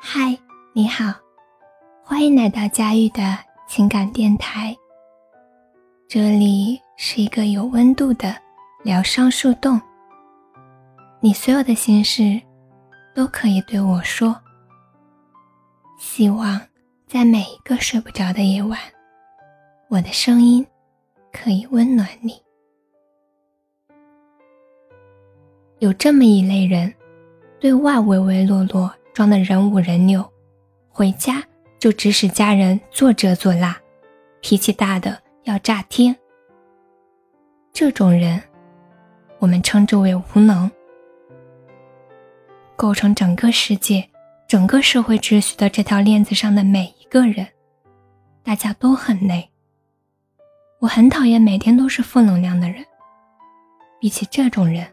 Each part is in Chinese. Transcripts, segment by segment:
嗨，你好，欢迎来到佳玉的情感电台。这里是一个有温度的疗伤树洞，你所有的心事都可以对我说。希望在每一个睡不着的夜晚，我的声音可以温暖你。有这么一类人，对外唯唯诺诺，装的人五人六，回家就指使家人做这做那，脾气大的要炸天。这种人，我们称之为无能。构成整个世界、整个社会秩序的这条链子上的每一个人，大家都很累。我很讨厌每天都是负能量的人。比起这种人。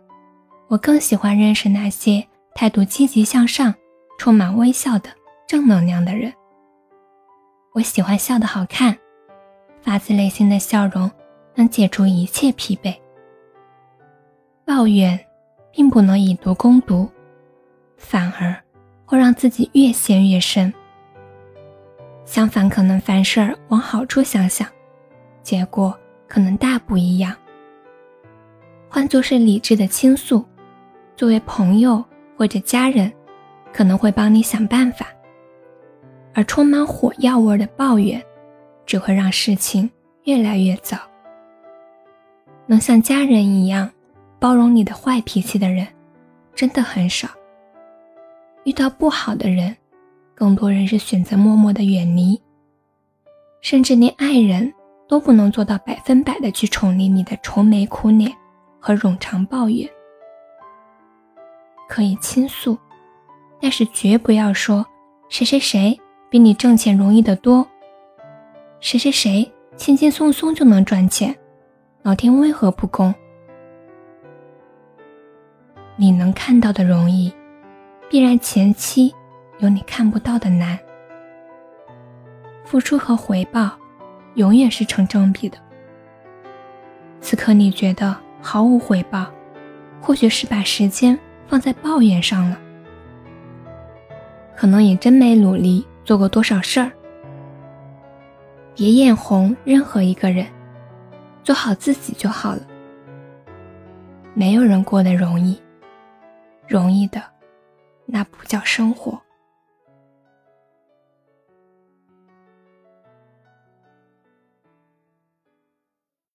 我更喜欢认识那些态度积极向上、充满微笑的正能量的人。我喜欢笑得好看，发自内心的笑容能解除一切疲惫。抱怨并不能以毒攻毒，反而会让自己越陷越深。相反，可能凡事往好处想想，结果可能大不一样。换作是理智的倾诉。作为朋友或者家人，可能会帮你想办法；而充满火药味的抱怨，只会让事情越来越糟。能像家人一样包容你的坏脾气的人，真的很少。遇到不好的人，更多人是选择默默的远离，甚至连爱人都不能做到百分百的去宠溺你的愁眉苦脸和冗长抱怨。可以倾诉，但是绝不要说谁谁谁比你挣钱容易得多，谁谁谁轻轻松松就能赚钱，老天为何不公？你能看到的容易，必然前期有你看不到的难。付出和回报永远是成正比的。此刻你觉得毫无回报，或许是把时间。放在抱怨上了，可能也真没努力做过多少事儿。别眼红任何一个人，做好自己就好了。没有人过得容易，容易的，那不叫生活。